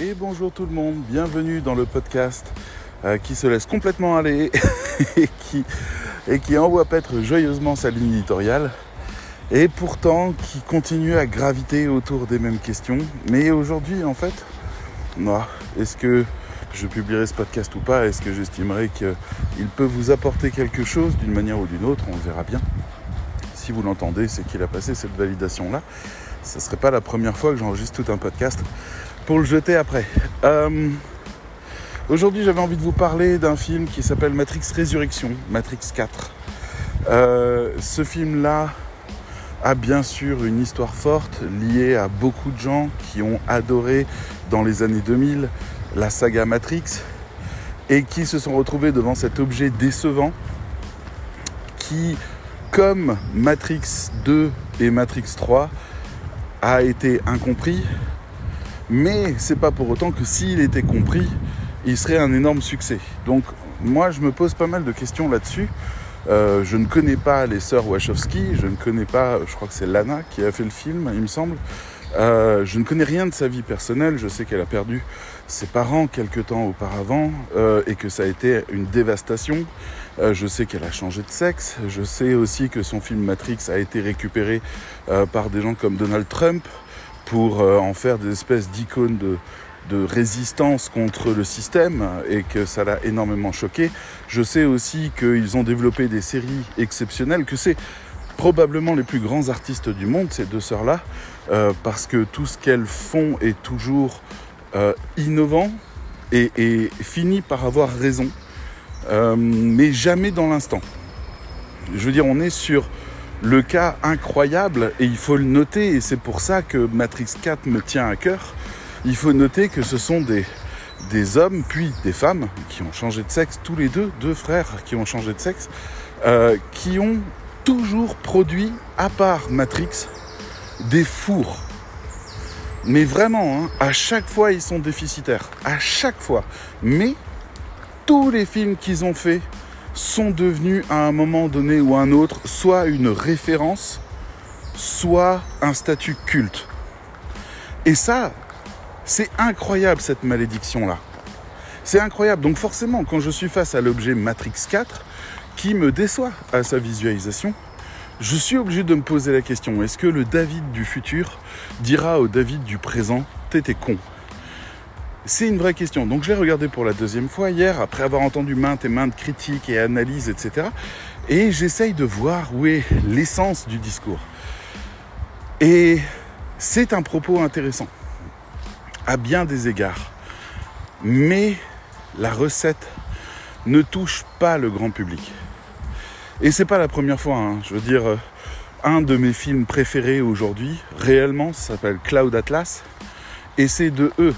Et bonjour tout le monde, bienvenue dans le podcast euh, qui se laisse complètement aller et, qui, envoie paître joyeusement sa ligne éditoriale et pourtant qui continue à graviter autour des mêmes questions. Mais aujourd'hui en fait, est-ce que je publierai ce podcast ou pas? Est-ce que j'estimerai qu'il peut vous apporter quelque chose d'une manière ou d'une autre? On verra bien. Si vous l'entendez, c'est qu'il a passé cette validation-là. Ce ne serait pas la première fois que j'enregistre tout un podcast pour le jeter après. Euh, aujourd'hui, j'avais envie de vous parler d'un film qui s'appelle Matrix Résurrection, Matrix 4. Euh, ce film-là a bien sûr une histoire forte liée à beaucoup de gens qui ont adoré dans les années 2000 la saga Matrix et qui se sont retrouvés devant cet objet décevant qui, comme Matrix 2 et Matrix 3, a été incompris, mais c'est pas pour autant que s'il était compris, il serait un énorme succès. Donc moi je me pose pas mal de questions là-dessus. Euh, je ne connais pas les sœurs Wachowski, je ne connais pas, je crois que c'est Lana qui a fait le film, il me semble. Euh, je ne connais rien de sa vie personnelle, je sais qu'elle a perdu ses parents quelque temps auparavant euh, et que ça a été une dévastation. Je sais qu'elle a changé de sexe, je sais aussi que son film Matrix a été récupéré par des gens comme Donald Trump pour en faire des espèces d'icônes de, résistance contre le système et que ça l'a énormément choqué. Je sais aussi qu'ils ont développé des séries exceptionnelles, que c'est probablement les plus grands artistes du monde, ces deux sœurs-là, euh, parce que tout ce qu'elles font est toujours euh, innovant et, finit par avoir raison, euh, mais jamais dans l'instant. Je veux dire, on est sur le cas incroyable et il faut le noter, et c'est pour ça que Matrix 4 me tient à cœur. Il faut noter que ce sont des, hommes puis des femmes qui ont changé de sexe, tous les deux, deux frères qui ont changé de sexe, qui ont toujours produit, à part Matrix, des fours. Mais vraiment, hein, à chaque fois, ils sont déficitaires. À chaque fois. Mais tous les films qu'ils ont faits sont devenus à un moment donné ou un autre soit une référence, soit un statut culte. Et ça, c'est incroyable cette malédiction-là. C'est incroyable. Donc forcément, quand je suis face à l'objet Matrix 4, qui me déçoit à sa visualisation, je suis obligé de me poser la question, est-ce que le David du futur dira au David du présent, t'étais con C'est une vraie question. Donc je l'ai regardé pour la deuxième fois hier, après avoir entendu maintes et maintes critiques et analyses, etc. Et j'essaye de voir où est l'essence du discours. Et c'est un propos intéressant, à bien des égards. Mais la recette ne touche pas le grand public. Et c'est pas la première fois, hein. je veux dire, euh, un de mes films préférés aujourd'hui, réellement, s'appelle Cloud Atlas, et c'est de eux,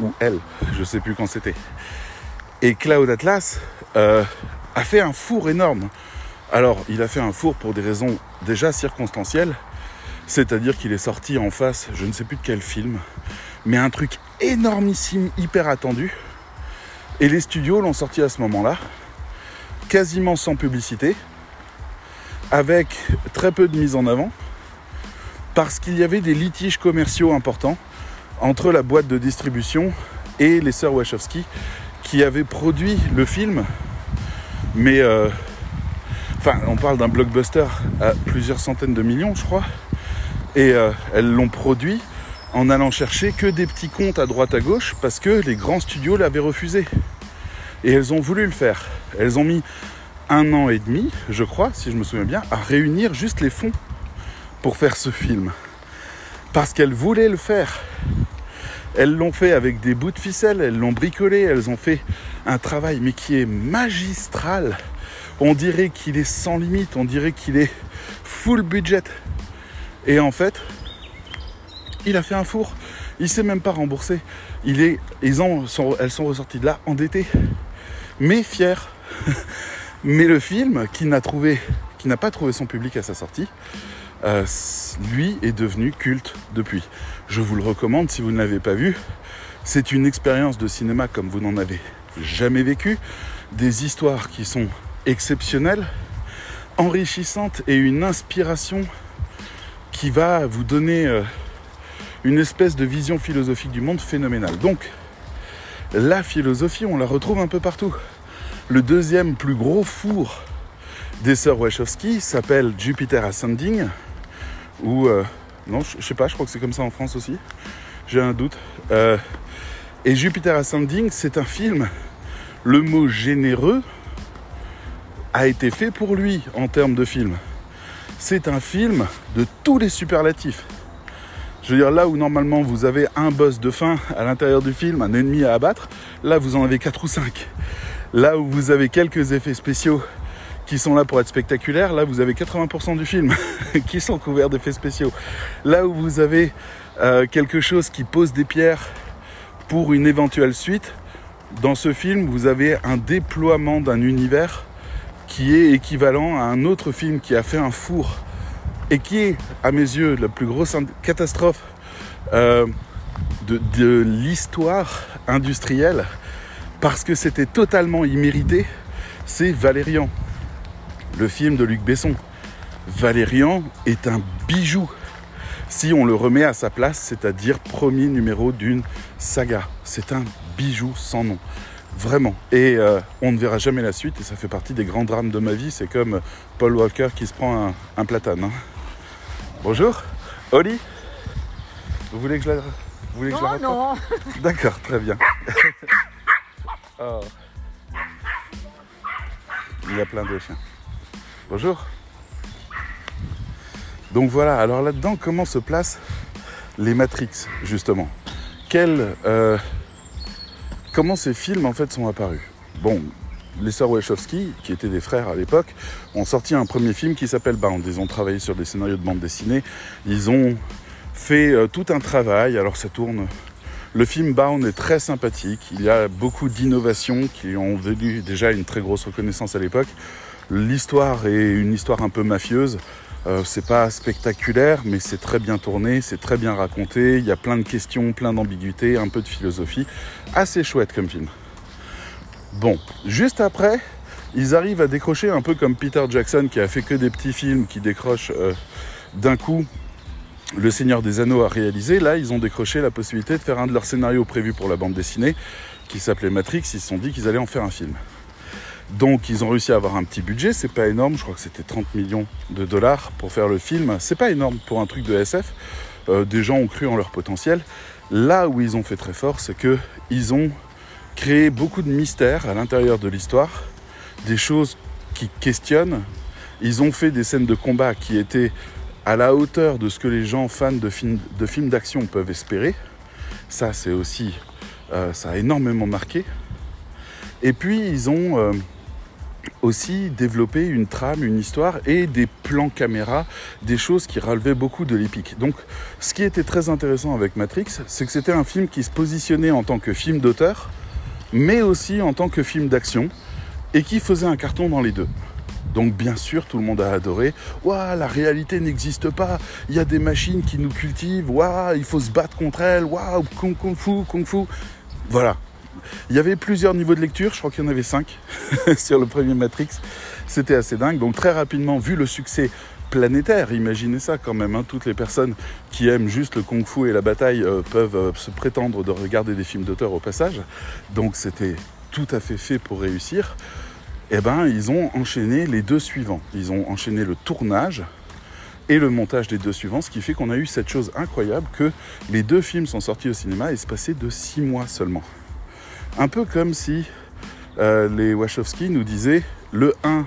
ou elle, je sais plus quand c'était. Et Cloud Atlas euh, a fait un four énorme. Alors, il a fait un four pour des raisons déjà circonstancielles, c'est-à-dire qu'il est sorti en face, je ne sais plus de quel film, mais un truc énormissime, hyper attendu. Et les studios l'ont sorti à ce moment-là quasiment sans publicité, avec très peu de mise en avant, parce qu'il y avait des litiges commerciaux importants entre la boîte de distribution et les sœurs Wachowski qui avaient produit le film. Mais euh, enfin, on parle d'un blockbuster à plusieurs centaines de millions, je crois. Et euh, elles l'ont produit en allant chercher que des petits comptes à droite à gauche parce que les grands studios l'avaient refusé. Et elles ont voulu le faire. Elles ont mis un an et demi, je crois, si je me souviens bien, à réunir juste les fonds pour faire ce film. Parce qu'elles voulaient le faire. Elles l'ont fait avec des bouts de ficelle, elles l'ont bricolé, elles ont fait un travail mais qui est magistral. On dirait qu'il est sans limite, on dirait qu'il est full budget. Et en fait, il a fait un four. Il s'est même pas remboursé. Elles sont ressorties de là endettées mais fier. mais le film, qui n'a trouvé, qui n'a pas trouvé son public à sa sortie, euh, lui est devenu culte depuis. Je vous le recommande si vous ne l'avez pas vu. C'est une expérience de cinéma comme vous n'en avez jamais vécu. Des histoires qui sont exceptionnelles, enrichissantes et une inspiration qui va vous donner euh, une espèce de vision philosophique du monde phénoménale. Donc, la philosophie, on la retrouve un peu partout. Le deuxième plus gros four des sœurs Wachowski s'appelle Jupiter Ascending, euh, non, je sais pas, je crois que c'est comme ça en France aussi. J'ai un doute. Euh, et Jupiter Ascending, c'est un film. Le mot généreux a été fait pour lui en termes de film. C'est un film de tous les superlatifs. Je veux dire, là où normalement vous avez un boss de fin à l'intérieur du film, un ennemi à abattre, là vous en avez 4 ou 5. Là où vous avez quelques effets spéciaux qui sont là pour être spectaculaires, là vous avez 80% du film qui sont couverts d'effets spéciaux. Là où vous avez euh, quelque chose qui pose des pierres pour une éventuelle suite, dans ce film vous avez un déploiement d'un univers qui est équivalent à un autre film qui a fait un four et qui est, à mes yeux, la plus grosse catastrophe euh, de, de l'histoire industrielle parce que c'était totalement immérité, c'est Valérian, le film de Luc Besson. Valérian est un bijou si on le remet à sa place, c'est-à-dire premier numéro d'une saga. C'est un bijou sans nom. Vraiment. Et euh, on ne verra jamais la suite et ça fait partie des grands drames de ma vie. C'est comme Paul Walker qui se prend un, platane. Hein. Bonjour. Oli? Vous voulez que je la, vous voulez non, que je la Non, D'accord, très bien. oh. Il y a plein de chiens. Bonjour. Donc voilà, alors là-dedans, comment se placent les Matrix, justement? Euh, Comment ces films, en fait, sont apparus? Bon, les sœurs Wachowski, qui étaient des frères à l'époque, ont sorti un premier film qui s'appelle Bound. Ils ont travaillé sur des scénarios de bande dessinée. Ils ont fait euh, tout un travail. Alors ça tourne. Le film Bound est très sympathique. Il y a beaucoup d'innovations qui ont venu déjà une très grosse reconnaissance à l'époque. L'histoire est une histoire un peu mafieuse. Euh, c'est pas spectaculaire, mais c'est très bien tourné, c'est très bien raconté. Il y a plein de questions, plein d'ambiguïtés, un peu de philosophie. Assez chouette comme film. Bon, juste après, ils arrivent à décrocher un peu comme Peter Jackson qui a fait que des petits films qui décrochent euh, d'un coup. Le Seigneur des Anneaux a réalisé. Là, ils ont décroché la possibilité de faire un de leurs scénarios prévus pour la bande dessinée qui s'appelait Matrix. Ils se sont dit qu'ils allaient en faire un film. Donc ils ont réussi à avoir un petit budget, c'est pas énorme, je crois que c'était 30 millions de dollars pour faire le film. C'est pas énorme pour un truc de SF. Euh, des gens ont cru en leur potentiel. Là où ils ont fait très fort, c'est que ils ont créé beaucoup de mystères à l'intérieur de l'histoire, des choses qui questionnent. Ils ont fait des scènes de combat qui étaient à la hauteur de ce que les gens fans de films d'action peuvent espérer. Ça, c'est aussi, euh, ça a énormément marqué. Et puis ils ont euh, aussi développer une trame, une histoire et des plans caméra, des choses qui relevaient beaucoup de l'épique. Donc ce qui était très intéressant avec Matrix, c'est que c'était un film qui se positionnait en tant que film d'auteur, mais aussi en tant que film d'action, et qui faisait un carton dans les deux. Donc bien sûr, tout le monde a adoré. Waouh, la réalité n'existe pas. Il y a des machines qui nous cultivent. Waouh, il faut se battre contre elles. Waouh, kung, kung fu, kung fu. Voilà, il y avait plusieurs niveaux de lecture, je crois qu'il y en avait cinq sur le premier Matrix. C'était assez dingue. Donc très rapidement, vu le succès planétaire, imaginez ça quand même, hein. toutes les personnes qui aiment juste le kung-fu et la bataille euh, peuvent euh, se prétendre de regarder des films d'auteur au passage. Donc c'était tout à fait fait pour réussir. Eh ben, ils ont enchaîné les deux suivants. Ils ont enchaîné le tournage et le montage des deux suivants, ce qui fait qu'on a eu cette chose incroyable que les deux films sont sortis au cinéma espacés de six mois seulement. Un peu comme si euh, les Wachowski nous disaient le 1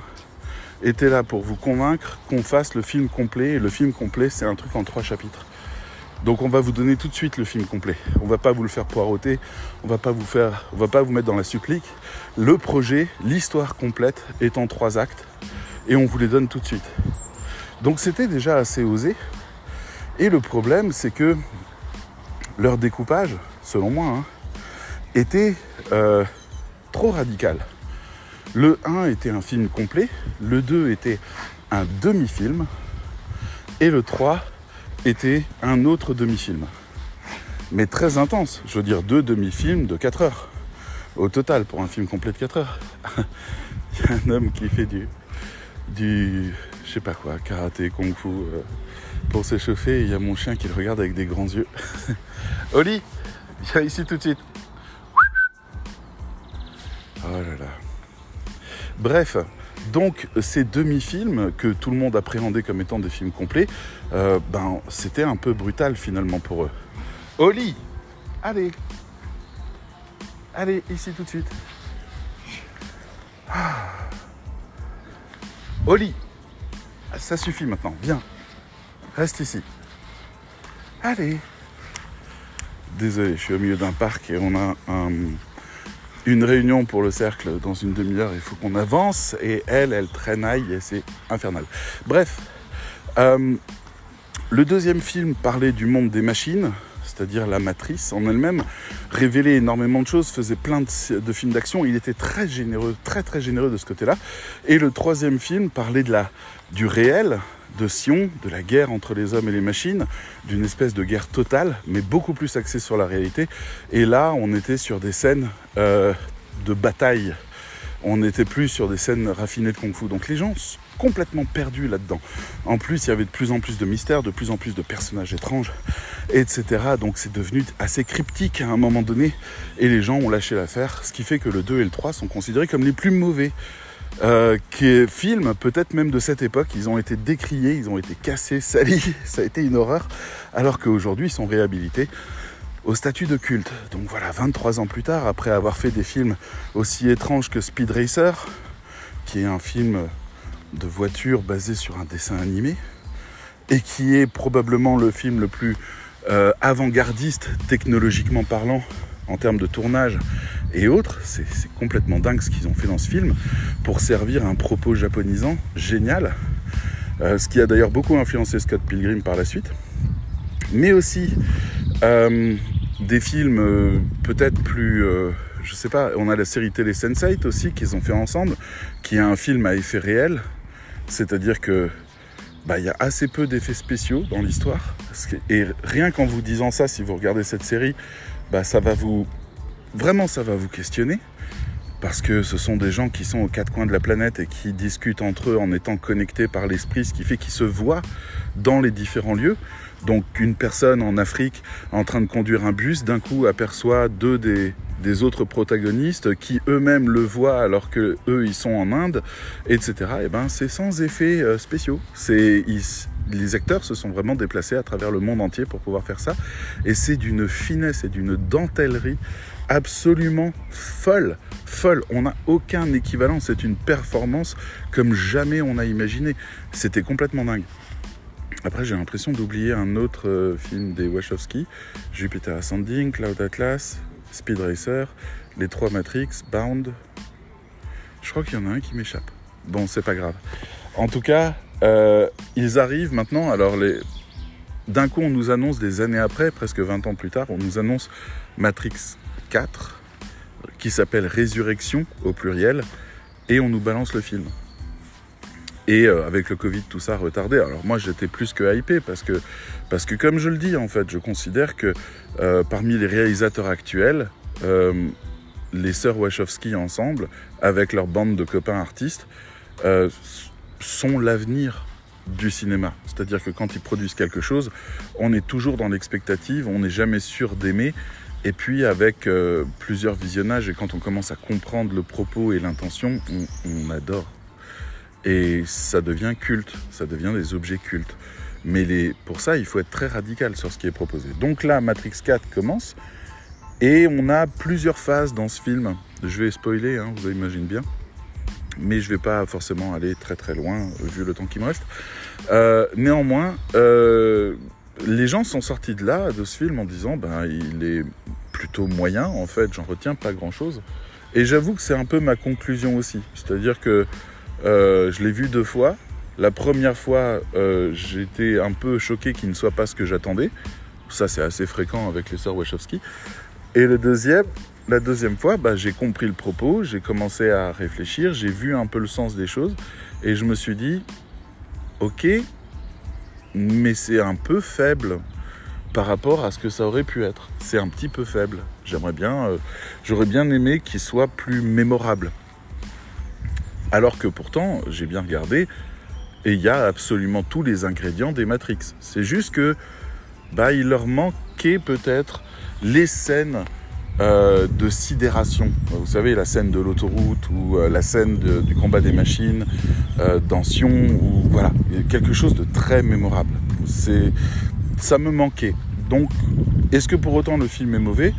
était là pour vous convaincre qu'on fasse le film complet. Et le film complet, c'est un truc en trois chapitres. Donc on va vous donner tout de suite le film complet. On va pas vous le faire poireauter, on va pas vous va pas vous mettre dans la supplique. Le projet, l'histoire complète est en trois actes et on vous les donne tout de suite. Donc c'était déjà assez osé. Et le problème, c'est que leur découpage, selon moi, hein, était euh, trop radical. Le 1 était un film complet, le 2 était un demi-film, et le 3 était un autre demi-film. Mais très intense, je veux dire deux demi-films de 4 heures. Au total, pour un film complet de 4 heures. Il y a un homme qui fait du, je sais pas quoi, karaté, kung fu, euh, pour s'échauffer. Il y a mon chien qui le regarde avec des grands yeux. Oli, viens ici tout de suite. Oh. Bref, donc ces demi-films que tout le monde appréhendait comme étant des films complets, euh, ben c'était un peu brutal finalement pour eux. Oli, allez, allez ici tout de suite. Ah. Oli, ça suffit maintenant, viens, reste ici. Allez. Désolé, je suis au milieu d'un parc et on a un une réunion pour le cercle dans une demi-heure, il faut qu'on avance, et elle, elle traînaille, et c'est infernal. Bref, euh, le deuxième film parlait du monde des machines, c'est-à-dire la matrice en elle-même, révélait énormément de choses, faisait plein de, films d'action, il était très généreux, très très généreux de ce côté-là. Et le troisième film parlait de la, du réel, de Sion, de la guerre entre les hommes et les machines, d'une espèce de guerre totale, mais beaucoup plus axée sur la réalité. Et là, on était sur des scènes euh, de bataille. On n'était plus sur des scènes raffinées de kung-fu. Donc les gens sont complètement perdus là-dedans. En plus, il y avait de plus en plus de mystères, de plus en plus de personnages étranges, etc. Donc c'est devenu assez cryptique à un moment donné. Et les gens ont lâché l'affaire. Ce qui fait que le 2 et le 3 sont considérés comme les plus mauvais euh, qui est film peut-être même de cette époque. Ils ont été décriés, ils ont été cassés, salis, ça a été une horreur, alors qu'aujourd'hui ils sont réhabilités au statut de culte. Donc voilà, 23 ans plus tard, après avoir fait des films aussi étranges que Speed Racer, qui est un film de voiture basé sur un dessin animé, et qui est probablement le film le plus euh, avant-gardiste technologiquement parlant en termes de tournage et autres. C'est complètement dingue ce qu'ils ont fait dans ce film pour servir un propos japonisant génial. Euh, ce qui a d'ailleurs beaucoup influencé Scott Pilgrim par la suite. Mais aussi euh, des films euh, peut-être plus. je sais pas, on a la série télé Sense8 aussi qu'ils ont fait ensemble, qui est un film à effet réel. C'est-à-dire que bah, il y a assez peu d'effets spéciaux dans l'histoire. Et rien qu'en vous disant ça, si vous regardez cette série, bah, ça va vous vraiment ça va vous questionner parce que ce sont des gens qui sont aux quatre coins de la planète et qui discutent entre eux en étant connectés par l'esprit, ce qui fait qu'ils se voient dans les différents lieux. Donc une personne en Afrique en train de conduire un bus, d'un coup aperçoit deux des, des autres protagonistes qui eux-mêmes le voient alors que eux ils sont en Inde, etc. Et ben c'est sans effets euh, spéciaux. C'est les acteurs se sont vraiment déplacés à travers le monde entier pour pouvoir faire ça, et c'est d'une finesse et d'une dentellerie absolument folle, folle. On n'a aucun équivalent. C'est une performance comme jamais on a imaginé. C'était complètement dingue. Après, j'ai l'impression d'oublier un autre euh, film des Wachowski, Jupiter Ascending, Cloud Atlas, Speed Racer, les trois Matrix, Bound. Je crois qu'il y en a un qui m'échappe. Bon, c'est pas grave. En tout cas, euh, ils arrivent maintenant. Alors, les... d'un coup, on nous annonce des années après, presque 20 ans plus tard, on nous annonce Matrix qui s'appelle Résurrection au pluriel et on nous balance le film. Et euh, avec le Covid, tout ça retardé. Alors moi, j'étais plus que hypé parce que, parce que comme je le dis, en fait, je considère que euh, parmi les réalisateurs actuels, les sœurs Wachowski ensemble, avec leur bande de copains artistes, sont l'avenir du cinéma. C'est-à-dire que quand ils produisent quelque chose, on est toujours dans l'expectative, on n'est jamais sûr d'aimer, et puis avec euh, plusieurs visionnages, et quand on commence à comprendre le propos et l'intention, on, adore. Et ça devient culte, ça devient des objets cultes. Mais pour ça, il faut être très radical sur ce qui est proposé. Donc là, Matrix 4 commence, et on a plusieurs phases dans ce film. Je vais spoiler, hein, vous imaginez bien. Mais je ne vais pas forcément aller très très loin, vu le temps qui me reste. Euh, néanmoins, euh, les gens sont sortis de là, de ce film, en disant ben il est plutôt moyen, en fait, j'en retiens pas grand chose. Et j'avoue que c'est un peu ma conclusion aussi. C'est-à-dire que euh, je l'ai vu deux fois. La première fois, euh, j'étais un peu choqué qu'il ne soit pas ce que j'attendais. Ça, c'est assez fréquent avec les sœurs Wachowski. Et le deuxième, la deuxième fois, bah, j'ai compris le propos, j'ai commencé à réfléchir, j'ai vu un peu le sens des choses. Et je me suis dit, ok, mais c'est un peu faible par rapport à ce que ça aurait pu être. C'est un petit peu faible. J'aimerais bien, euh, j'aurais bien aimé qu'il soit plus mémorable. Alors que pourtant, j'ai bien regardé, Et il y a absolument tous les ingrédients des Matrix. C'est juste que bah, il leur manquait peut-être les scènes euh, de sidération. Vous savez, la scène de l'autoroute ou euh, la scène du combat des machines euh, dans Sion, ou voilà, quelque chose de très mémorable. C'est, ça me manquait. Donc, est-ce que pour autant le film est mauvais?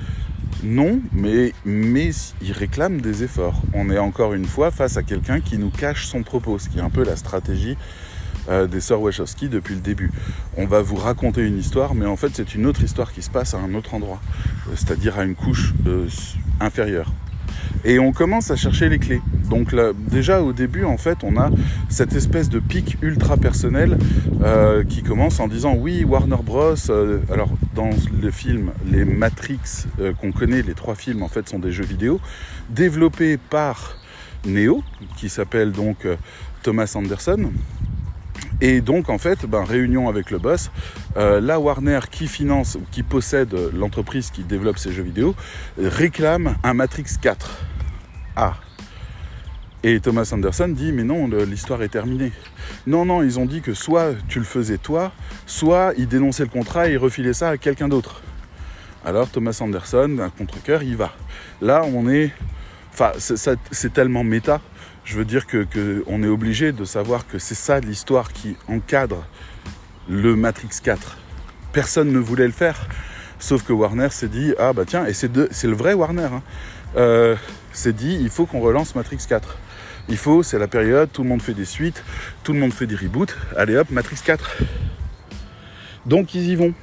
Non, mais, mais il réclame des efforts. On est encore une fois face à quelqu'un qui nous cache son propos, ce qui est un peu la stratégie euh, des sœurs Wachowski depuis le début. On va vous raconter une histoire, mais en fait c'est une autre histoire qui se passe à un autre endroit, euh, c'est-à-dire à une couche euh, inférieure. Et on commence à chercher les clés. Donc là, déjà au début, en fait, on a cette espèce de pic ultra personnel qui commence en disant oui, Warner Bros. alors dans le film, les Matrix qu'on connaît, les trois films en fait sont des jeux vidéo développés par Neo, qui s'appelle donc Thomas Anderson, et donc, en fait, ben, réunion avec le boss, euh, la Warner qui finance, qui possède l'entreprise qui développe ces jeux vidéo, réclame un Matrix 4. Ah. Et Thomas Anderson dit mais non, l'histoire est terminée. Non, non, ils ont dit que soit tu le faisais toi, soit ils dénonçaient le contrat et ils refilaient ça à quelqu'un d'autre. Alors Thomas Anderson, d'un contre-coeur, il va. Là, on est... Enfin, c'est tellement méta je veux dire que, on est obligé de savoir que c'est ça l'histoire qui encadre le Matrix 4. Personne ne voulait le faire, sauf que Warner s'est dit ah bah tiens et c'est le vrai Warner. Hein, euh, s'est dit il faut qu'on relance Matrix 4. Il faut, c'est la période, tout le monde fait des suites, tout le monde fait des reboots. Allez hop, Matrix 4. Donc ils y vont.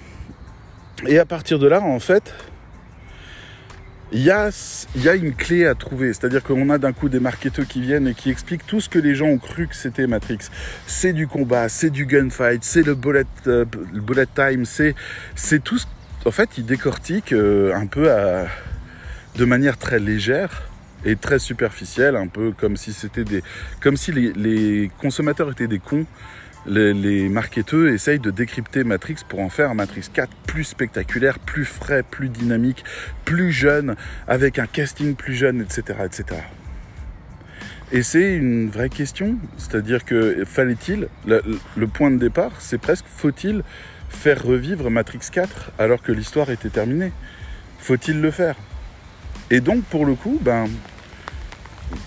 Et à partir de là, en fait, il y a, a une clé à trouver. C'est-à-dire qu'on a d'un coup des marketeurs qui viennent et qui expliquent tout ce que les gens ont cru que c'était Matrix. C'est du combat, c'est du gunfight, c'est le bullet, euh, time, c'est, tout ce... En fait, ils décortiquent euh, un peu de manière très légère et très superficielle, un peu comme si des... comme si les consommateurs étaient des cons les, les marketeurs essayent de décrypter Matrix pour en faire Matrix 4 plus spectaculaire, plus frais, plus dynamique, plus jeune, avec un casting plus jeune, etc. etc. Et c'est une vraie question, c'est-à-dire que fallait-il, le, le, point de départ, c'est presque faut-il faire revivre Matrix 4 alors que l'histoire était terminée? Faut-il le faire? Et donc pour le coup, ben,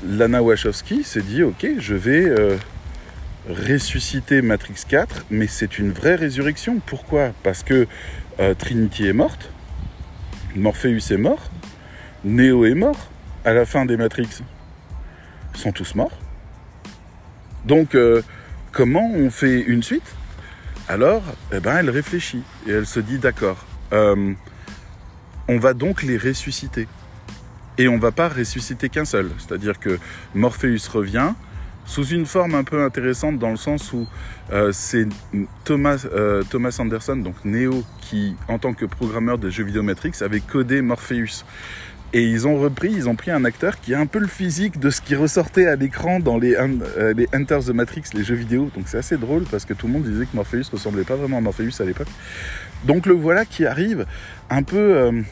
Lana Wachowski s'est dit ok, je vais euh, ressusciter Matrix 4, mais c'est une vraie résurrection. Pourquoi? Parce que euh, Trinity est morte, Morpheus est mort, Neo est mort à la fin des Matrix. Ils sont tous morts. Donc, euh, comment on fait une suite? Alors, eh ben, elle réfléchit et elle se dit d'accord, euh, on va donc les ressusciter. Et on va pas ressusciter qu'un seul. C'est-à-dire que Morpheus revient, sous une forme un peu intéressante dans le sens où euh, c'est Thomas, euh, Thomas Anderson, donc Neo, qui en tant que programmeur de jeux vidéo Matrix avait codé Morpheus. Et ils ont repris, ils ont pris un acteur qui a un peu le physique de ce qui ressortait à l'écran dans les, euh, les Hunters the Matrix, les jeux vidéo. Donc c'est assez drôle parce que tout le monde disait que Morpheus ressemblait pas vraiment à Morpheus à l'époque. Donc le voilà qui arrive un peu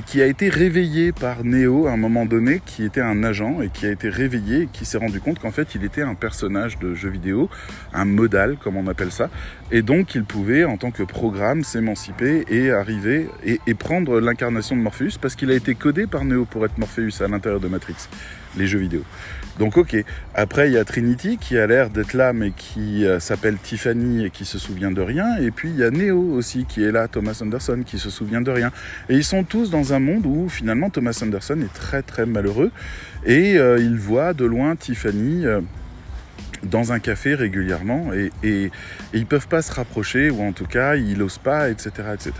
qui a été réveillé par Neo à un moment donné, qui était un agent et qui a été réveillé et qui s'est rendu compte qu'en fait il était un personnage de jeu vidéo, un modal comme on appelle ça, et donc il pouvait en tant que programme s'émanciper et arriver et, et prendre l'incarnation de Morpheus parce qu'il a été codé par Neo pour être Morpheus à l'intérieur de Matrix, les jeux vidéo. Donc ok. Après il y a Trinity qui a l'air d'être là mais qui euh, s'appelle Tiffany et qui se souvient de rien. Et puis il y a Neo aussi qui est là, Thomas Anderson qui se souvient de rien. Et ils sont tous dans un monde où finalement Thomas Anderson est très très malheureux et euh, il voit de loin Tiffany. Euh, dans un café régulièrement et, et, et, ils peuvent pas se rapprocher ou en tout cas il n'ose pas etc etc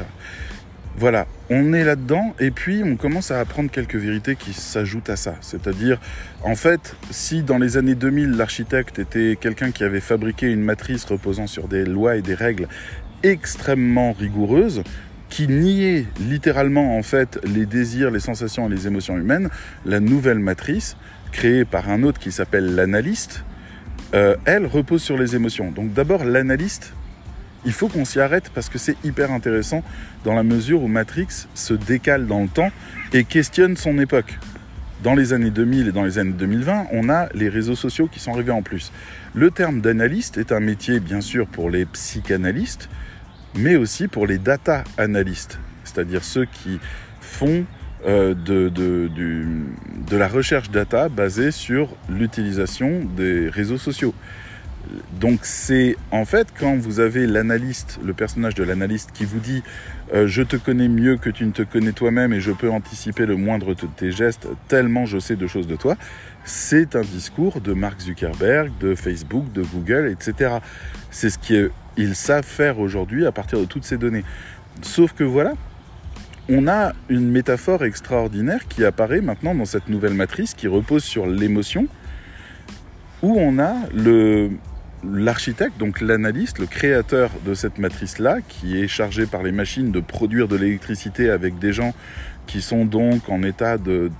voilà, on est là-dedans et puis on commence à apprendre quelques vérités qui s'ajoutent à ça. C'est-à-dire, en fait, si dans les années 2000 l'architecte était quelqu'un qui avait fabriqué une matrice reposant sur des lois et des règles extrêmement rigoureuses, qui niait littéralement en fait les désirs, les sensations et les émotions humaines, la nouvelle matrice, créée par un autre qui s'appelle l'analyste, euh, elle repose sur les émotions. Donc d'abord l'analyste il faut qu'on s'y arrête parce que c'est hyper intéressant dans la mesure où Matrix se décale dans le temps et questionne son époque. dans les années 2000 et dans les années 2020, on a les réseaux sociaux qui sont arrivés en plus. Le terme d'analyste est un métier bien sûr pour les psychanalystes, mais aussi pour les data analystes, c'est-à-dire ceux qui font euh, de, la recherche data basée sur l'utilisation des réseaux sociaux. Donc c'est en fait quand vous avez l'analyste, le personnage de l'analyste qui vous dit euh, je te connais mieux que tu ne te connais toi-même et je peux anticiper le moindre de tes gestes tellement je sais de choses de toi, c'est un discours de Mark Zuckerberg, de Facebook, de Google, etc. C'est ce qu'ils savent faire aujourd'hui à partir de toutes ces données. Sauf que voilà, on a une métaphore extraordinaire qui apparaît maintenant dans cette nouvelle matrice qui repose sur l'émotion, où on a le, l'architecte, donc l'analyste, le créateur de cette matrice-là, qui est chargé par les machines de produire de l'électricité avec des gens qui sont donc en état de,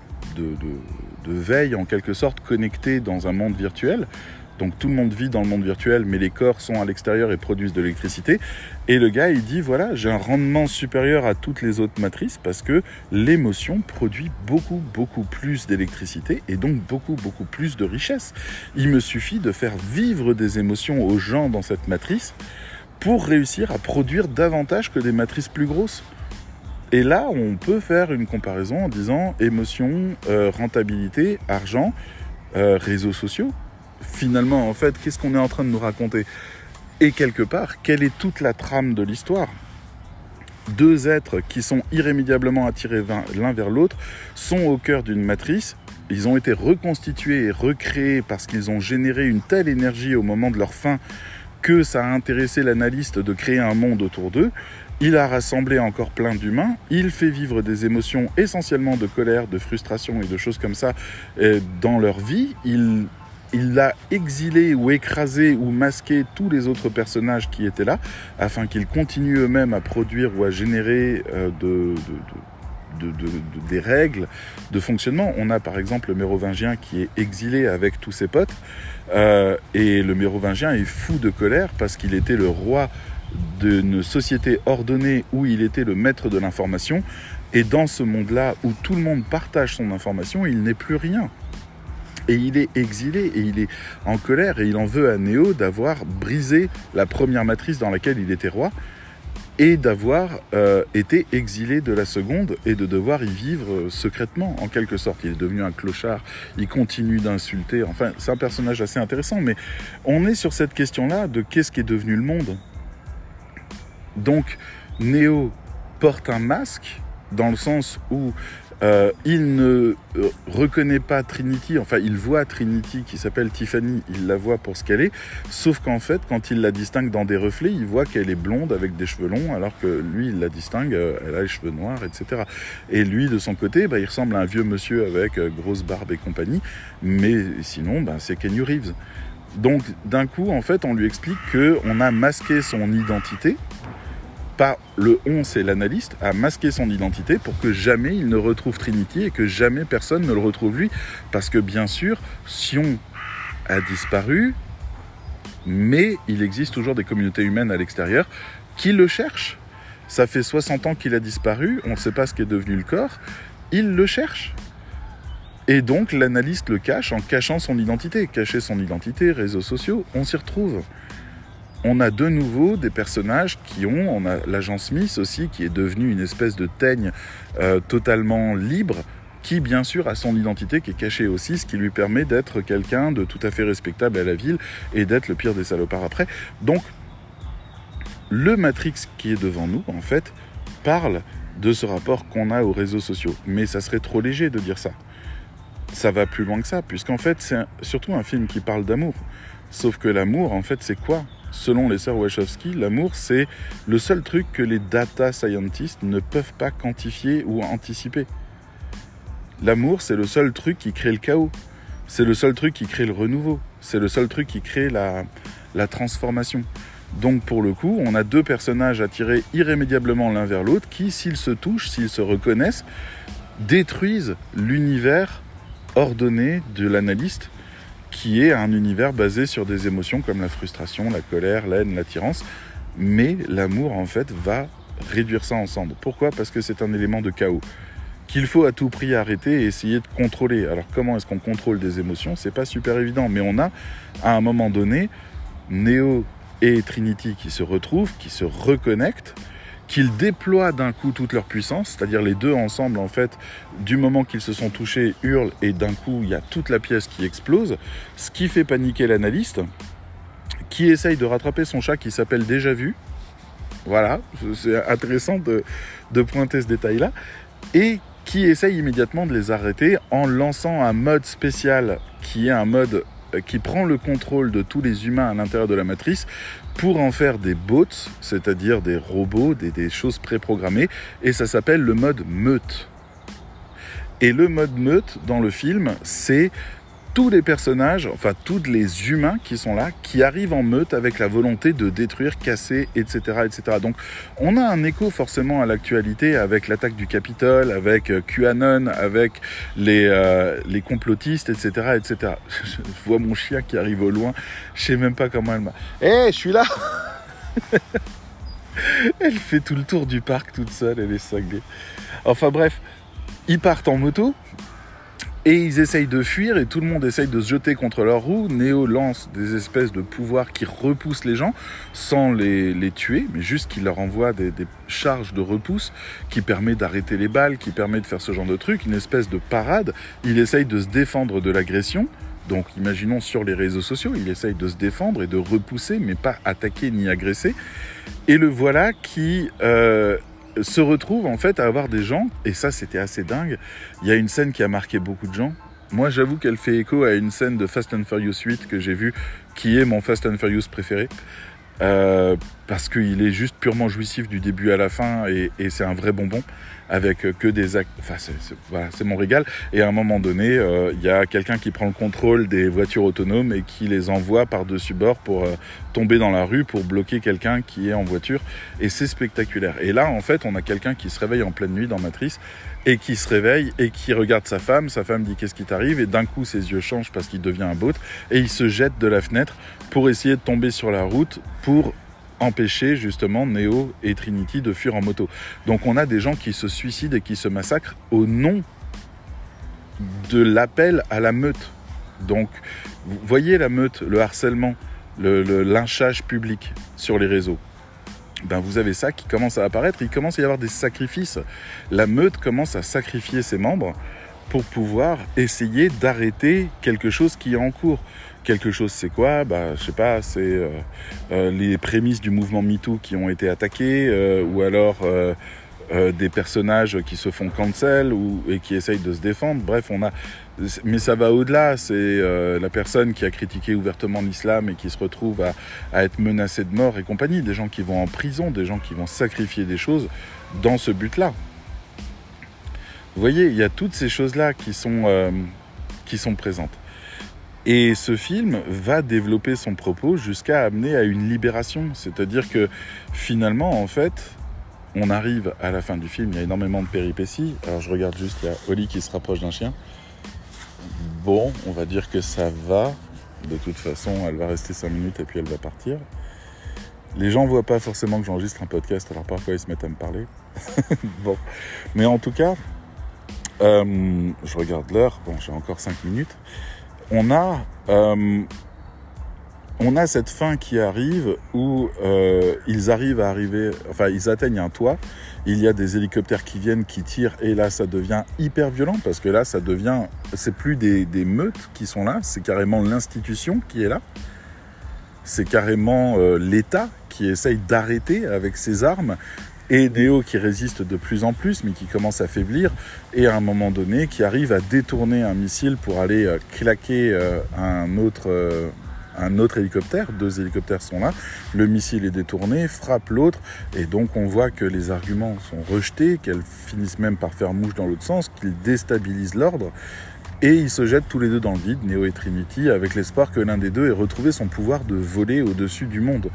veille, en quelque sorte, connectés dans un monde virtuel, donc tout le monde vit dans le monde virtuel, mais les corps sont à l'extérieur et produisent de l'électricité. Et le gars, il dit, voilà, j'ai un rendement supérieur à toutes les autres matrices parce que l'émotion produit beaucoup, beaucoup plus d'électricité et donc beaucoup, beaucoup plus de richesse. Il me suffit de faire vivre des émotions aux gens dans cette matrice pour réussir à produire davantage que des matrices plus grosses. Et là, on peut faire une comparaison en disant émotion, euh, rentabilité, argent, euh, réseaux sociaux finalement, en fait, qu'est-ce qu'on est en train de nous raconter? Et quelque part, quelle est toute la trame de l'histoire? Deux êtres qui sont irrémédiablement attirés l'un vers l'autre sont au cœur d'une matrice. Ils ont été reconstitués et recréés parce qu'ils ont généré une telle énergie au moment de leur fin que ça a intéressé l'analyste de créer un monde autour d'eux. Il a rassemblé encore plein d'humains, il fait vivre des émotions essentiellement de colère, de frustration et de choses comme ça euh, dans leur vie. Il il a exilé ou écrasé ou masqué tous les autres personnages qui étaient là, afin qu'ils continuent eux-mêmes à produire ou à générer euh, des règles de fonctionnement. On a par exemple le mérovingien qui est exilé avec tous ses potes, euh, et le mérovingien est fou de colère parce qu'il était le roi d'une société ordonnée où il était le maître de l'information, et dans ce monde-là où tout le monde partage son information, il n'est plus rien. Et il est exilé et il est en colère et il en veut à Néo d'avoir brisé la première matrice dans laquelle il était roi et d'avoir euh, été exilé de la seconde et de devoir y vivre secrètement en quelque sorte. Il est devenu un clochard, il continue d'insulter, enfin c'est un personnage assez intéressant, mais on est sur cette question-là de qu'est-ce qui est devenu le monde. Donc Néo porte un masque dans le sens où euh, il ne euh, reconnaît pas Trinity, enfin il voit Trinity qui s'appelle Tiffany, il la voit pour ce qu'elle est, sauf qu'en fait quand il la distingue dans des reflets, il voit qu'elle est blonde avec des cheveux longs, alors que lui il la distingue, euh, elle a les cheveux noirs, etc. Et lui de son côté, bah, il ressemble à un vieux monsieur avec grosse barbe et compagnie, mais sinon bah, c'est Kenny Reeves. Donc d'un coup en fait on lui explique qu'on a masqué son identité, pas le on, c'est l'analyste, a masqué son identité pour que jamais il ne retrouve Trinity et que jamais personne ne le retrouve lui. Parce que bien sûr, Sion a disparu, mais il existe toujours des communautés humaines à l'extérieur qui le cherchent. Ça fait 60 ans qu'il a disparu, on ne sait pas ce qu'est devenu le corps, il le cherche. Et donc l'analyste le cache en cachant son identité. Cacher son identité, réseaux sociaux, on s'y retrouve on a de nouveau des personnages qui ont, on a l'agent Smith aussi, qui est devenu une espèce de teigne euh, totalement libre, qui bien sûr a son identité qui est cachée aussi, ce qui lui permet d'être quelqu'un de tout à fait respectable à la ville et d'être le pire des salopards après. Donc, le Matrix qui est devant nous, en fait, parle de ce rapport qu'on a aux réseaux sociaux. Mais ça serait trop léger de dire ça. Ça va plus loin que ça, puisqu'en fait, c'est surtout un film qui parle d'amour. Sauf que l'amour, en fait, c'est quoi? Selon les sœurs Wachowski, l'amour, c'est le seul truc que les data scientists ne peuvent pas quantifier ou anticiper. L'amour, c'est le seul truc qui crée le chaos. C'est le seul truc qui crée le renouveau. C'est le seul truc qui crée la, la transformation. Donc pour le coup, on a deux personnages attirés irrémédiablement l'un vers l'autre qui, s'ils se touchent, s'ils se reconnaissent, détruisent l'univers ordonné de l'analyste qui est un univers basé sur des émotions comme la frustration, la colère, la haine, l'attirance. Mais l'amour, en fait, va réduire ça ensemble. Pourquoi? Parce que c'est un élément de chaos. qu'il faut à tout prix arrêter et essayer de contrôler. Alors comment est-ce qu'on contrôle des émotions? C'est pas super évident, mais on a à un moment donné Neo et Trinity qui se retrouvent, qui se reconnectent, qu'ils déploient d'un coup toute leur puissance, c'est-à-dire les deux ensemble en fait, du moment qu'ils se sont touchés, hurlent et d'un coup il y a toute la pièce qui explose, ce qui fait paniquer l'analyste, qui essaye de rattraper son chat qui s'appelle Déjà Vu. Voilà, c'est intéressant de, de pointer ce détail-là. Et qui essaye immédiatement de les arrêter en lançant un mode spécial qui est un mode euh, qui prend le contrôle de tous les humains à l'intérieur de la matrice pour en faire des bots, c'est-à-dire des robots, des, des choses préprogrammées, et ça s'appelle le mode meute. Et le mode meute dans le film, c'est tous les personnages, enfin tous les humains qui sont là, qui arrivent en meute avec la volonté de détruire, casser, etc. etc. Donc on a un écho forcément à l'actualité avec l'attaque du Capitole, avec euh, QAnon, avec les, euh, les complotistes, etc. etc. Je vois mon chien qui arrive au loin, je sais même pas comment elle m'a... Hé, je suis là Elle fait tout le tour du parc toute seule, elle est cinglée. Enfin bref, ils partent en moto, et ils essayent de fuir et tout le monde essaye de se jeter contre leur roue. Neo lance des espèces de pouvoirs qui repoussent les gens sans les, les tuer, mais juste qu'il leur envoie des, charges de repousse qui permet d'arrêter les balles, qui permet de faire ce genre de truc, une espèce de parade. Il essaye de se défendre de l'agression. Donc imaginons sur les réseaux sociaux, il essaye de se défendre et de repousser, mais pas attaquer ni agresser. Et le voilà qui... Euh, se retrouve en fait à avoir des gens, et ça c'était assez dingue, il y a une scène qui a marqué beaucoup de gens. Moi j'avoue qu'elle fait écho à une scène de Fast and Furious 8 que j'ai vu, qui est mon Fast and Furious préféré. Euh, parce qu'il est juste purement jouissif du début à la fin et, et c'est un vrai bonbon avec que des actes. Enfin, c'est, voilà, mon régal. Et à un moment donné, il euh, y a quelqu'un qui prend le contrôle des voitures autonomes et qui les envoie par-dessus bord pour euh, tomber dans la rue pour bloquer quelqu'un qui est en voiture. Et c'est spectaculaire. Et là, en fait, on a quelqu'un qui se réveille en pleine nuit dans Matrice et qui se réveille et qui regarde sa femme. Sa femme dit qu'est-ce qui t'arrive? Et d'un coup ses yeux changent parce qu'il devient un boat et il se jette de la fenêtre pour essayer de tomber sur la route pour empêcher justement Neo et Trinity de fuir en moto. Donc on a des gens qui se suicident et qui se massacrent au nom de l'appel à la meute. Donc vous voyez la meute, le harcèlement, le, le lynchage public sur les réseaux. Ben vous avez ça qui commence à apparaître, il commence à y avoir des sacrifices. La meute commence à sacrifier ses membres pour pouvoir essayer d'arrêter quelque chose qui est en cours. Quelque chose, c'est quoi? Bah, je sais pas, c'est euh, euh, les prémices du mouvement MeToo qui ont été attaquées, euh, ou alors des personnages qui se font cancel ou, et qui essayent de se défendre. Bref, on a. Mais ça va au-delà. C'est euh, la personne qui a critiqué ouvertement l'islam et qui se retrouve à, être menacée de mort et compagnie. Des gens qui vont en prison, des gens qui vont sacrifier des choses dans ce but-là. Vous voyez, il y a toutes ces choses-là qui sont, euh, qui sont présentes. Et ce film va développer son propos jusqu'à amener à une libération. C'est-à-dire que finalement, en fait, on arrive à la fin du film, il y a énormément de péripéties. Alors je regarde juste, il y a Oli qui se rapproche d'un chien. Bon, on va dire que ça va. De toute façon, elle va rester 5 minutes et puis elle va partir. Les gens voient pas forcément que j'enregistre un podcast, alors parfois ils se mettent à me parler. bon, mais en tout cas, euh, je regarde l'heure. Bon, j'ai encore 5 minutes on a, euh, on a cette fin qui arrive où euh, ils arrivent à arriver, enfin ils atteignent un toit, il y a des hélicoptères qui viennent, qui tirent, et là ça devient hyper violent parce que là ça devient, c'est plus des, meutes qui sont là, c'est carrément l'institution qui est là, c'est carrément euh, l'État qui essaye d'arrêter avec ses armes et Neo qui résiste de plus en plus, mais qui commence à faiblir, et à un moment donné qui arrive à détourner un missile pour aller euh, claquer euh, un autre, un autre hélicoptère. Deux hélicoptères sont là. Le missile est détourné, frappe l'autre, et donc on voit que les arguments sont rejetés, qu'elles finissent même par faire mouche dans l'autre sens, qu'ils déstabilisent l'ordre. Et ils se jettent tous les deux dans le vide, Neo et Trinity, avec l'espoir que l'un des deux ait retrouvé son pouvoir de voler au-dessus du monde,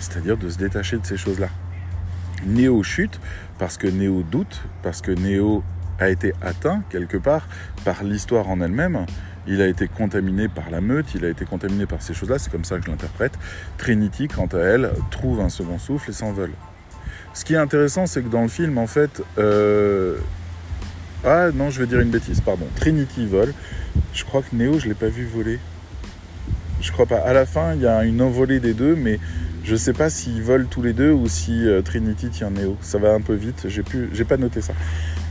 c'est-à-dire de se détacher de ces choses-là. Néo chute parce que Néo doute, parce que Néo a été atteint quelque part par l'histoire en elle-même. Il a été contaminé par la meute, il a été contaminé par ces choses-là, c'est comme ça que je l'interprète. Trinity, quant à elle, trouve un second souffle et s'envole. Ce qui est intéressant, c'est que dans le film, en fait, euh, Ah non, je vais dire une bêtise, pardon. Trinity vole. Je crois que Neo, je l'ai pas vu voler. Je crois pas. À la fin, il y a une envolée des deux, mais je sais pas s'ils volent tous les deux ou si euh, Trinity tient Neo. Ça va un peu vite. J'ai pu, j'ai pas noté ça.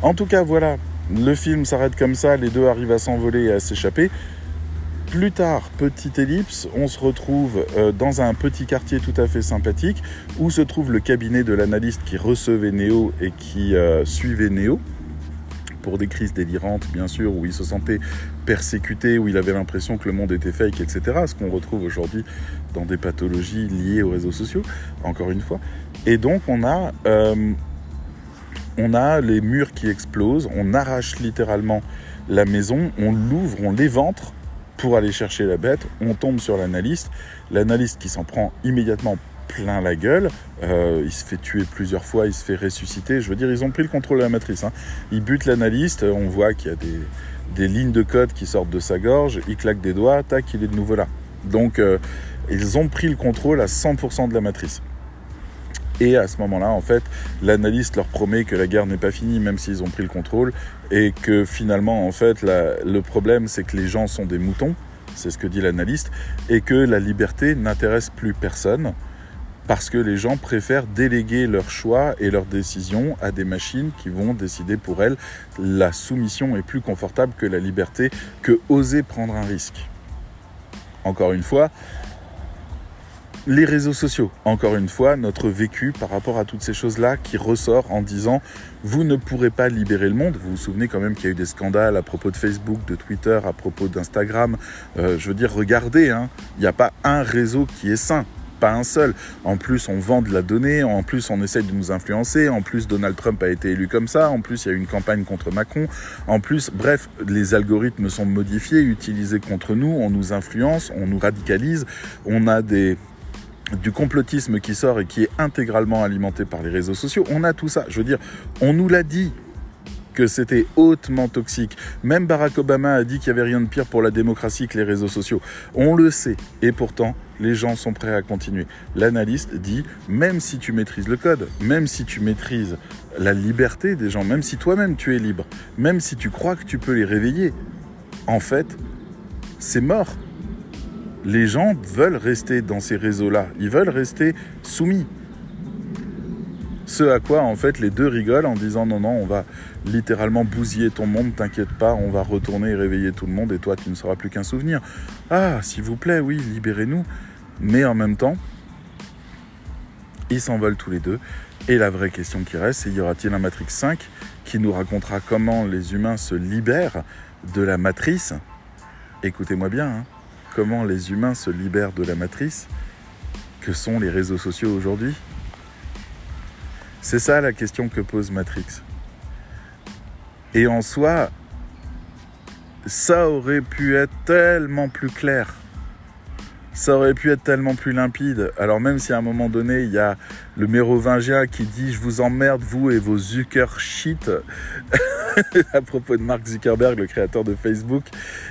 En tout cas, voilà. Le film s'arrête comme ça. Les deux arrivent à s'envoler et à s'échapper. Plus tard, petite ellipse, on se retrouve euh, dans un petit quartier tout à fait sympathique où se trouve le cabinet de l'analyste qui recevait Neo et qui euh, suivait Neo pour des crises délirantes, bien sûr, où il se sentait persécuté, où il avait l'impression que le monde était fake, etc. Ce qu'on retrouve aujourd'hui dans des pathologies liées aux réseaux sociaux, encore une fois. Et donc, on a, euh, on a les murs qui explosent, on arrache littéralement la maison, on l'ouvre, on l'éventre pour aller chercher la bête, on tombe sur l'analyste, l'analyste qui s'en prend immédiatement plein la gueule, euh, il se fait tuer plusieurs fois, il se fait ressusciter, je veux dire, ils ont pris le contrôle de la matrice, hein. ils butent l'analyste, on voit qu'il y a des, lignes de code qui sortent de sa gorge, il claque des doigts, tac, il est de nouveau là. Donc euh, ils ont pris le contrôle à 100% de la matrice. Et à ce moment-là, en fait, l'analyste leur promet que la guerre n'est pas finie, même s'ils ont pris le contrôle, et que finalement, en fait, le problème, c'est que les gens sont des moutons, c'est ce que dit l'analyste, et que la liberté n'intéresse plus personne, parce que les gens préfèrent déléguer leurs choix et leurs décisions à des machines qui vont décider pour elles. La soumission est plus confortable que la liberté, que oser prendre un risque. Encore une fois, les réseaux sociaux, encore une fois, notre vécu par rapport à toutes ces choses-là qui ressort en disant vous ne pourrez pas libérer le monde. Vous vous souvenez quand même qu'il y a eu des scandales à propos de Facebook, de Twitter, à propos d'Instagram. Euh, je veux dire, regardez, hein, il n'y a pas un réseau qui est sain pas un seul. En plus, on vend de la donnée, en plus, on essaye de nous influencer, en plus, Donald Trump a été élu comme ça, en plus, il y a eu une campagne contre Macron, en plus, bref, les algorithmes sont modifiés, utilisés contre nous, on nous influence, on nous radicalise, on a des du complotisme qui sort et qui est intégralement alimenté par les réseaux sociaux. On a tout ça. Je veux dire, on nous l'a dit que c'était hautement toxique. Même Barack Obama a dit qu'il n'y avait rien de pire pour la démocratie que les réseaux sociaux. On le sait. Et pourtant, les gens sont prêts à continuer. L'analyste dit, même si tu maîtrises le code, même si tu maîtrises la liberté des gens, même si toi-même tu es libre, même si tu crois que tu peux les réveiller, en fait, c'est mort les gens veulent rester dans ces réseaux-là, ils veulent rester soumis. Ce à quoi en fait les deux rigolent en disant non non on va littéralement bousiller ton monde, t'inquiète pas, on va retourner et réveiller tout le monde et toi tu ne seras plus qu'un souvenir. Ah s'il vous plaît oui libérez-nous. Mais en même temps ils s'envolent tous les deux et la vraie question qui reste c'est y aura-t-il un Matrix 5 qui nous racontera comment les humains se libèrent de la matrice? Écoutez-moi bien. Hein comment les humains se libèrent de la matrice que sont les réseaux sociaux aujourd'hui C'est ça la question que pose Matrix. Et en soi, ça aurait pu être tellement plus clair. Ça aurait pu être tellement plus limpide. Alors même si à un moment donné, il y a le mérovingien qui dit « Je vous emmerde, vous et vos Zucker shit », à propos de Mark Zuckerberg, le créateur de Facebook,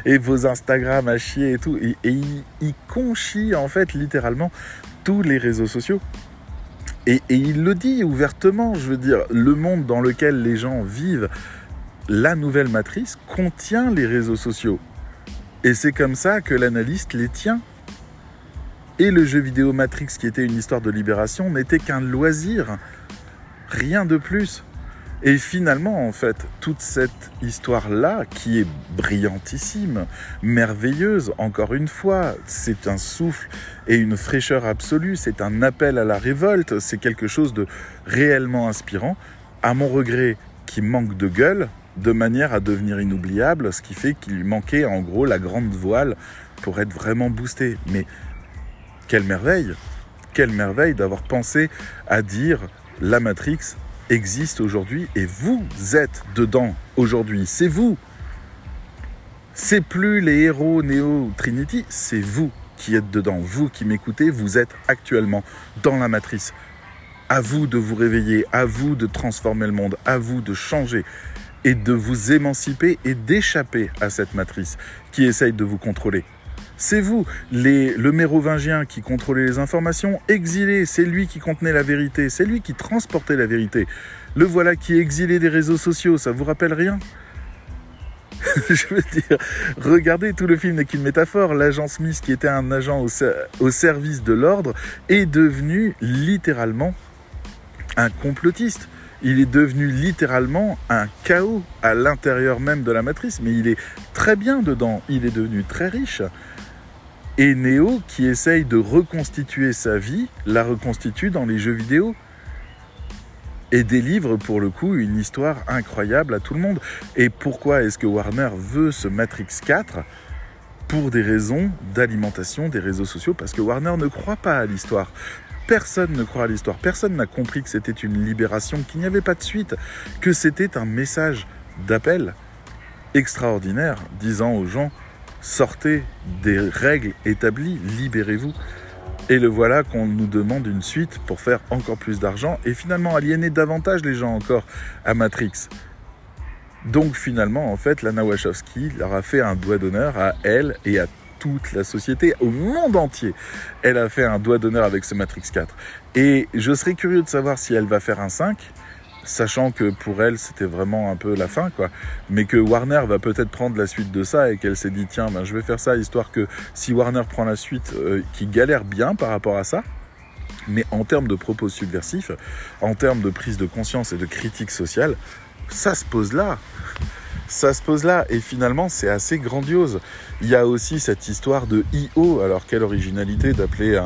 et vos Instagram à chier et tout. Et, il, il, conchit en fait littéralement tous les réseaux sociaux. Et, et il le dit ouvertement, je veux dire, le monde dans lequel les gens vivent, la nouvelle matrice contient les réseaux sociaux. Et c'est comme ça que l'analyste les tient. Et le jeu vidéo Matrix, qui était une histoire de libération, n'était qu'un loisir. Rien de plus. Et finalement, en fait, toute cette histoire-là, qui est brillantissime, merveilleuse, encore une fois, c'est un souffle et une fraîcheur absolue, c'est un appel à la révolte, c'est quelque chose de réellement inspirant, à mon regret, qui manque de gueule, de manière à devenir inoubliable, ce qui fait qu'il manquait en gros la grande voile pour être vraiment boosté. Mais quelle merveille Quelle merveille d'avoir pensé à dire la Matrix existe aujourd'hui et vous êtes dedans aujourd'hui. C'est vous. C'est plus les héros Néo Trinity, c'est vous qui êtes dedans. Vous qui m'écoutez, vous êtes actuellement dans la matrice. À vous de vous réveiller, à vous de transformer le monde, à vous de changer et de vous émanciper et d'échapper à cette matrice qui essaye de vous contrôler. C'est vous, le mérovingien qui contrôlait les informations, exilé, c'est lui qui contenait la vérité, c'est lui qui transportait la vérité. Le voilà qui est exilé des réseaux sociaux, ça vous rappelle rien? Je veux dire, regardez, tout le film n'est qu'une métaphore. L'agent Smith, qui était un agent au, service de l'ordre, est devenu littéralement un complotiste. Il est devenu littéralement un chaos à l'intérieur même de la matrice, mais il est très bien dedans. Il est devenu très riche. Et Neo, qui essaye de reconstituer sa vie, la reconstitue dans les jeux vidéo et délivre pour le coup une histoire incroyable à tout le monde. Et pourquoi est-ce que Warner veut ce Matrix 4 Pour des raisons d'alimentation des réseaux sociaux, parce que Warner ne croit pas à l'histoire. Personne ne croit à l'histoire, personne n'a compris que c'était une libération, qu'il n'y avait pas de suite, que c'était un message d'appel extraordinaire disant aux gens sortez des règles établies, libérez-vous. Et le voilà qu'on nous demande une suite pour faire encore plus d'argent et finalement aliéner davantage les gens encore à Matrix. Donc finalement, en fait, Lana Wachowski leur a fait un doigt d'honneur à elle et à toute la société, au monde entier. Elle a fait un doigt d'honneur avec ce Matrix 4. Et je serais curieux de savoir si elle va faire un 5 sachant que pour elle c'était vraiment un peu la fin quoi. Mais que Warner va peut-être prendre la suite de ça et qu'elle s'est dit tiens ben, je vais faire ça histoire que si Warner prend la suite euh, qui galère bien par rapport à ça mais en termes de propos subversifs en termes de prise de conscience et de critique sociale ça se pose là. Ça se pose là. Et finalement c'est assez grandiose. Il y a aussi cette histoire de IO, alors quelle originalité d'appeler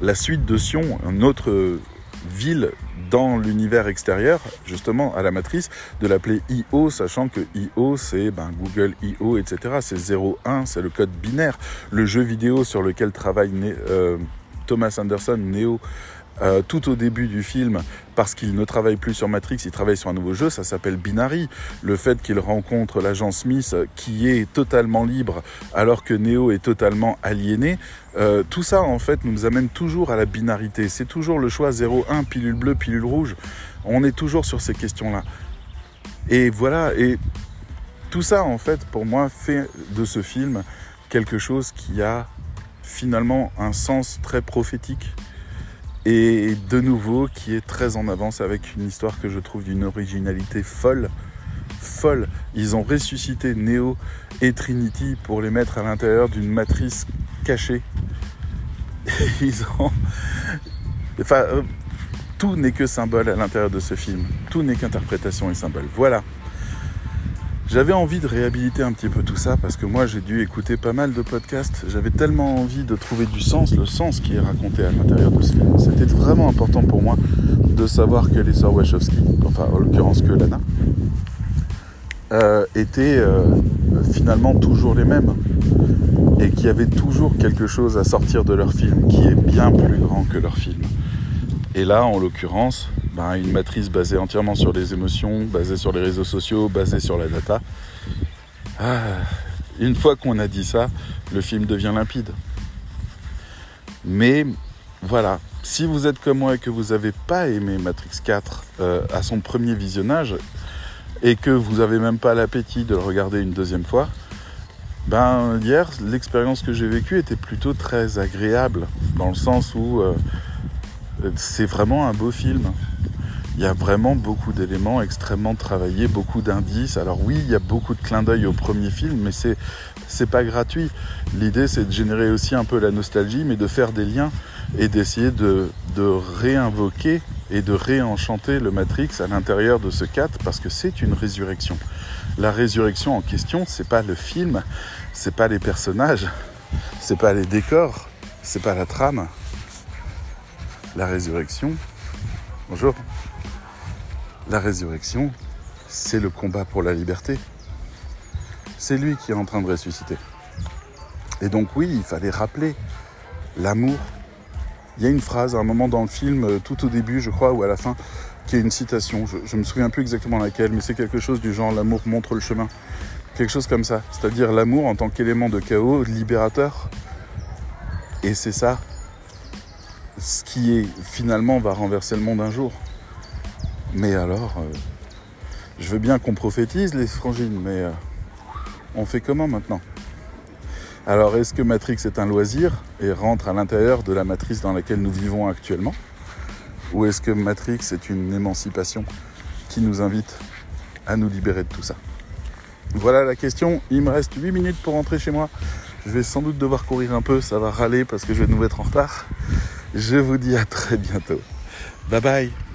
la suite de Sion, une autre ville dans l'univers extérieur, justement à la matrice, de l'appeler IO, sachant que IO c'est ben, Google IO, etc. C'est 0,1, c'est le code binaire. Le jeu vidéo sur lequel travaille euh, Thomas Anderson, Neo, euh, tout au début du film, parce qu'il ne travaille plus sur Matrix, il travaille sur un nouveau jeu, ça s'appelle Binary. Le fait qu'il rencontre l'agent Smith, qui est totalement libre, alors que Neo est totalement aliéné, euh, tout ça en fait nous amène toujours à la binarité. C'est toujours le choix 0-1, pilule bleue, pilule rouge. On est toujours sur ces questions-là. Et voilà, et tout ça en fait pour moi fait de ce film quelque chose qui a finalement un sens très prophétique et de nouveau qui est très en avance avec une histoire que je trouve d'une originalité folle. Folle. Ils ont ressuscité Neo et Trinity pour les mettre à l'intérieur d'une matrice cachée. Ils ont. Enfin, euh, tout n'est que symbole à l'intérieur de ce film. Tout n'est qu'interprétation et symbole. Voilà. J'avais envie de réhabiliter un petit peu tout ça parce que moi j'ai dû écouter pas mal de podcasts. J'avais tellement envie de trouver du sens, le sens qui est raconté à l'intérieur de ce film. C'était vraiment important pour moi de savoir que les sœurs Wachowski, enfin en l'occurrence que Lana, euh, étaient euh, finalement toujours les mêmes et qui avaient toujours quelque chose à sortir de leur film qui est bien plus grand que leur film. Et là, en l'occurrence, ben, une matrice basée entièrement sur les émotions, basée sur les réseaux sociaux, basée sur la data. Ah, une fois qu'on a dit ça, le film devient limpide. Mais voilà, si vous êtes comme moi et que vous n'avez pas aimé Matrix 4 euh, à son premier visionnage et que vous n'avez même pas l'appétit de le regarder une deuxième fois, ben hier l'expérience que j'ai vécue était plutôt très agréable dans le sens où euh, c'est vraiment un beau film il y a vraiment beaucoup d'éléments extrêmement travaillés, beaucoup d'indices. Alors oui, il y a beaucoup de clins d'œil au premier film, mais c'est c'est pas gratuit. L'idée c'est de générer aussi un peu la nostalgie, mais de faire des liens et d'essayer de, de réinvoquer et de réenchanter le Matrix à l'intérieur de ce 4 parce que c'est une résurrection. La résurrection en question, c'est pas le film, c'est pas les personnages, c'est pas les décors, c'est pas la trame. La résurrection. Bonjour. La résurrection, c'est le combat pour la liberté. C'est lui qui est en train de ressusciter. Et donc oui, il fallait rappeler l'amour. Il y a une phrase à un moment dans le film, euh, tout au début je crois, ou à la fin, qui est une citation. Je ne me souviens plus exactement laquelle, mais c'est quelque chose du genre l'amour montre le chemin. Quelque chose comme ça. C'est-à-dire l'amour en tant qu'élément de chaos libérateur. Et c'est ça ce qui finalement va renverser le monde un jour. Mais alors, euh, je veux bien qu'on prophétise les frangines, mais euh, on fait comment maintenant? Alors, est-ce que Matrix est un loisir et rentre à l'intérieur de la matrice dans laquelle nous vivons actuellement? Ou est-ce que Matrix est une émancipation qui nous invite à nous libérer de tout ça? Voilà la question. Il me reste 8 minutes pour rentrer chez moi. Je vais sans doute devoir courir un peu, ça va râler parce que je vais nous mettre en retard. Je vous dis à très bientôt. Bye bye